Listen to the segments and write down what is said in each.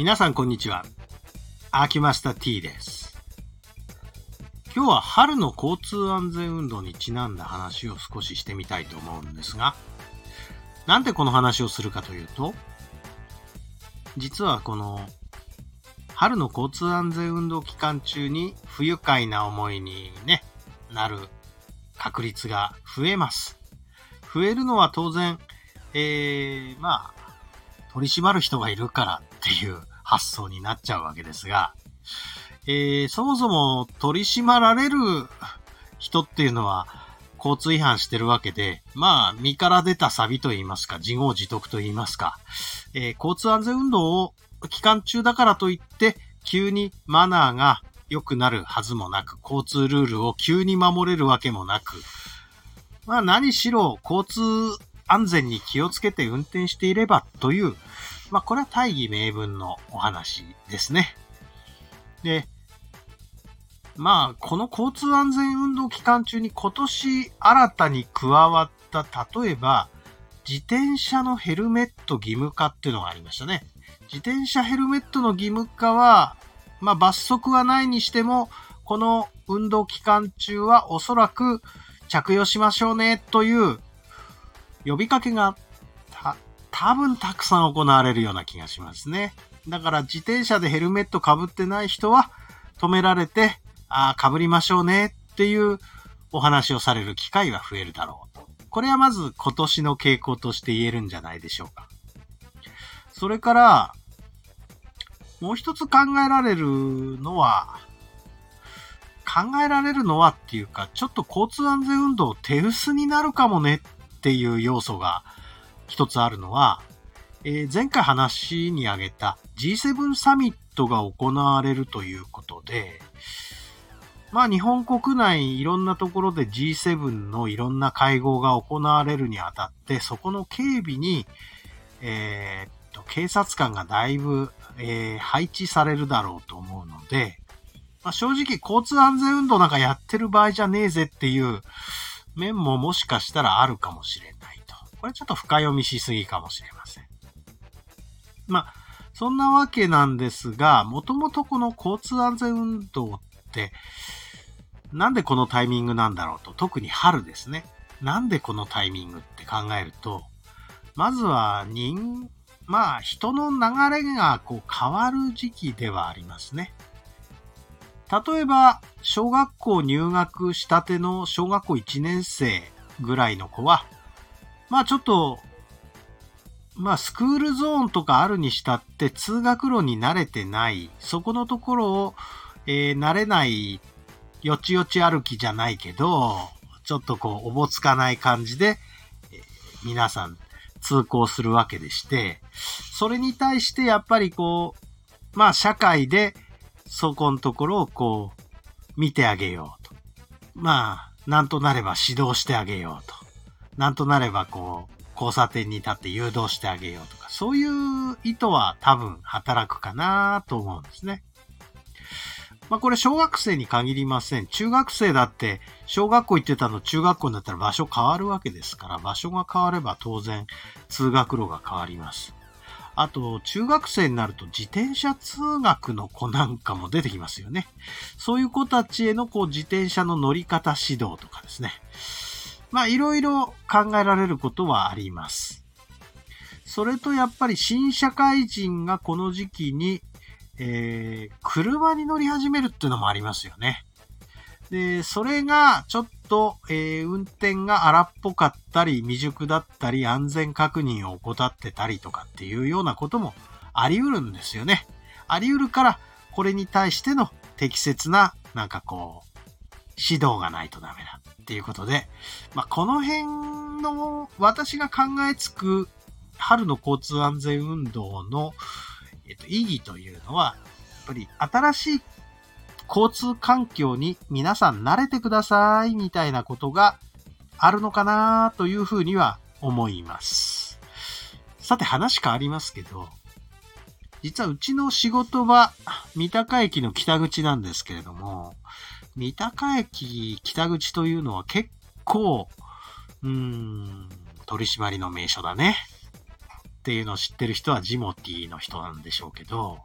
皆さんこんにちは。アーキマスタ T です。今日は春の交通安全運動にちなんだ話を少ししてみたいと思うんですが、なんでこの話をするかというと、実はこの春の交通安全運動期間中に不愉快な思いにね、なる確率が増えます。増えるのは当然、えー、まあ、取り締まる人がいるからっていう発想になっちゃうわけですが、えー、そもそも取り締まられる人っていうのは交通違反してるわけで、まあ、身から出たサビと言いますか、自業自得と言いますか、えー、交通安全運動を期間中だからといって、急にマナーが良くなるはずもなく、交通ルールを急に守れるわけもなく、まあ何しろ交通安全に気をつけて運転していればという、まあこれは大義名分のお話ですね。で、まあこの交通安全運動期間中に今年新たに加わった例えば自転車のヘルメット義務化っていうのがありましたね。自転車ヘルメットの義務化は、まあ罰則はないにしても、この運動期間中はおそらく着用しましょうねという呼びかけがた多分たくさん行われるような気がしますね。だから自転車でヘルメット被ってない人は止められて、ああ、被りましょうねっていうお話をされる機会は増えるだろうと。これはまず今年の傾向として言えるんじゃないでしょうか。それから、もう一つ考えられるのは、考えられるのはっていうか、ちょっと交通安全運動手薄になるかもねっていう要素が一つあるのは、えー前回話に挙げた G7 サミットが行われるということで、まあ日本国内いろんなところで G7 のいろんな会合が行われるにあたって、そこの警備に、えーと、警察官がだいぶ、えー配置されるだろうと思うので、まあ、正直交通安全運動なんかやってる場合じゃねえぜっていう面ももしかしたらあるかもしれない。これちょっと深読みしすぎかもしれません。まあ、そんなわけなんですが、もともとこの交通安全運動って、なんでこのタイミングなんだろうと、特に春ですね。なんでこのタイミングって考えると、まずは人、まあ人の流れがこう変わる時期ではありますね。例えば、小学校入学したての小学校1年生ぐらいの子は、まあちょっと、まあスクールゾーンとかあるにしたって通学路に慣れてない、そこのところを、えー慣れないよちよち歩きじゃないけど、ちょっとこうおぼつかない感じで、えー皆さん通行するわけでして、それに対してやっぱりこう、まあ社会でそこのところをこう、見てあげようと。まあ、なんとなれば指導してあげようと。なんとなればこう、交差点に立って誘導してあげようとか、そういう意図は多分働くかなと思うんですね。まあこれ小学生に限りません。中学生だって、小学校行ってたの中学校になったら場所変わるわけですから、場所が変われば当然通学路が変わります。あと、中学生になると自転車通学の子なんかも出てきますよね。そういう子たちへのこう自転車の乗り方指導とかですね。まあ、いろいろ考えられることはあります。それとやっぱり新社会人がこの時期に、えー、車に乗り始めるっていうのもありますよね。で、それがちょっと、えー運転が荒っぽかったり、未熟だったり、安全確認を怠ってたりとかっていうようなこともあり得るんですよね。あり得るから、これに対しての適切な、なんかこう、指導がないとダメだっていうことで、まあ、この辺の私が考えつく春の交通安全運動の、えっと、意義というのは、やっぱり新しい交通環境に皆さん慣れてくださいみたいなことがあるのかなというふうには思います。さて話変わりますけど、実はうちの仕事は三鷹駅の北口なんですけれども、三鷹駅北口というのは結構、うーん、取り締まりの名所だね。っていうのを知ってる人はジモティーの人なんでしょうけど、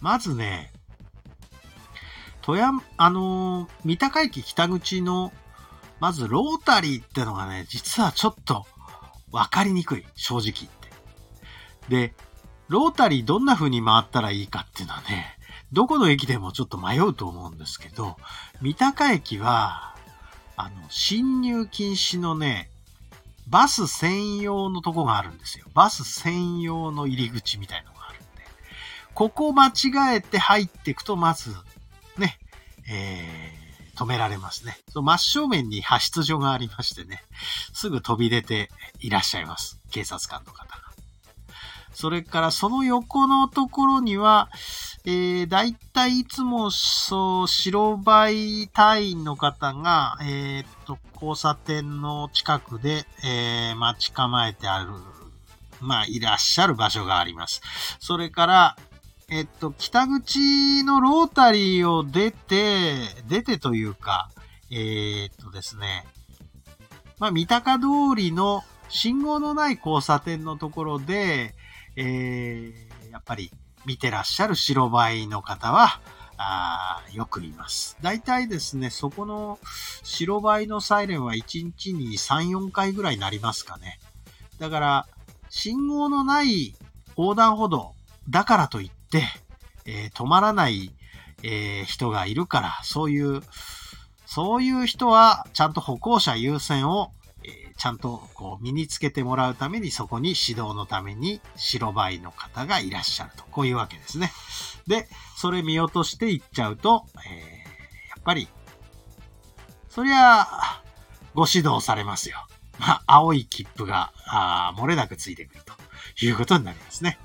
まずね、富山、あのー、三鷹駅北口の、まずロータリーってのがね、実はちょっとわかりにくい、正直言って。で、ロータリーどんな風に回ったらいいかっていうのはね、どこの駅でもちょっと迷うと思うんですけど、三鷹駅は、あの、侵入禁止のね、バス専用のとこがあるんですよ。バス専用の入り口みたいのがあるんで。ここ間違えて入っていくと、まず、ね、えー、止められますね。その真正面に派出所がありましてね、すぐ飛び出ていらっしゃいます。警察官の方が。それからその横のところには、えー、だいたいいつも、そう、白バイ隊員の方が、えー、っと、交差点の近くで、えー、待ち構えてある、まあ、いらっしゃる場所があります。それから、えっと、北口のロータリーを出て、出てというか、え、っとですね、まあ、三鷹通りの信号のない交差点のところで、え、やっぱり見てらっしゃる白バイの方は、あよくいます。大体ですね、そこの白バイのサイレンは1日に3、4回ぐらいなりますかね。だから、信号のない横断歩道だからといって、えー、止まらない、えー、人がいるから、そういう、そういう人は、ちゃんと歩行者優先を、え、ちゃんとこう身につけてもらうために、そこに指導のために白バイの方がいらっしゃると。こういうわけですね。で、それ見落としていっちゃうと、えー、やっぱり、そりゃ、ご指導されますよ。まあ、青い切符が、あ漏れなくついてくるということになりますね。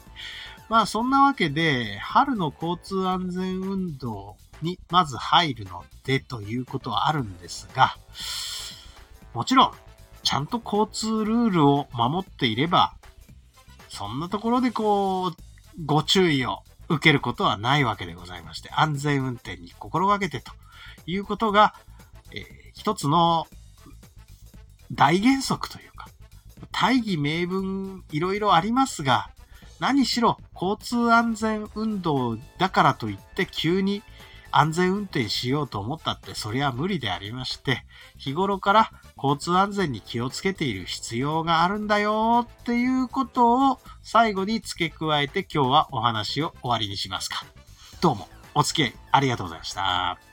まあそんなわけで、春の交通安全運動にまず入るのでということはあるんですが、もちろん、ちゃんと交通ルールを守っていれば、そんなところでこう、ご注意を受けることはないわけでございまして、安全運転に心がけてということが、えー、一つの大原則というか、大義名分いろいろありますが、何しろ交通安全運動だからといって急に安全運転しようと思ったってそりゃ無理でありまして、日頃から交通安全に気をつけている必要があるんだよっていうことを最後に付け加えて今日はお話を終わりにしますか。どうもお付き合いありがとうございました。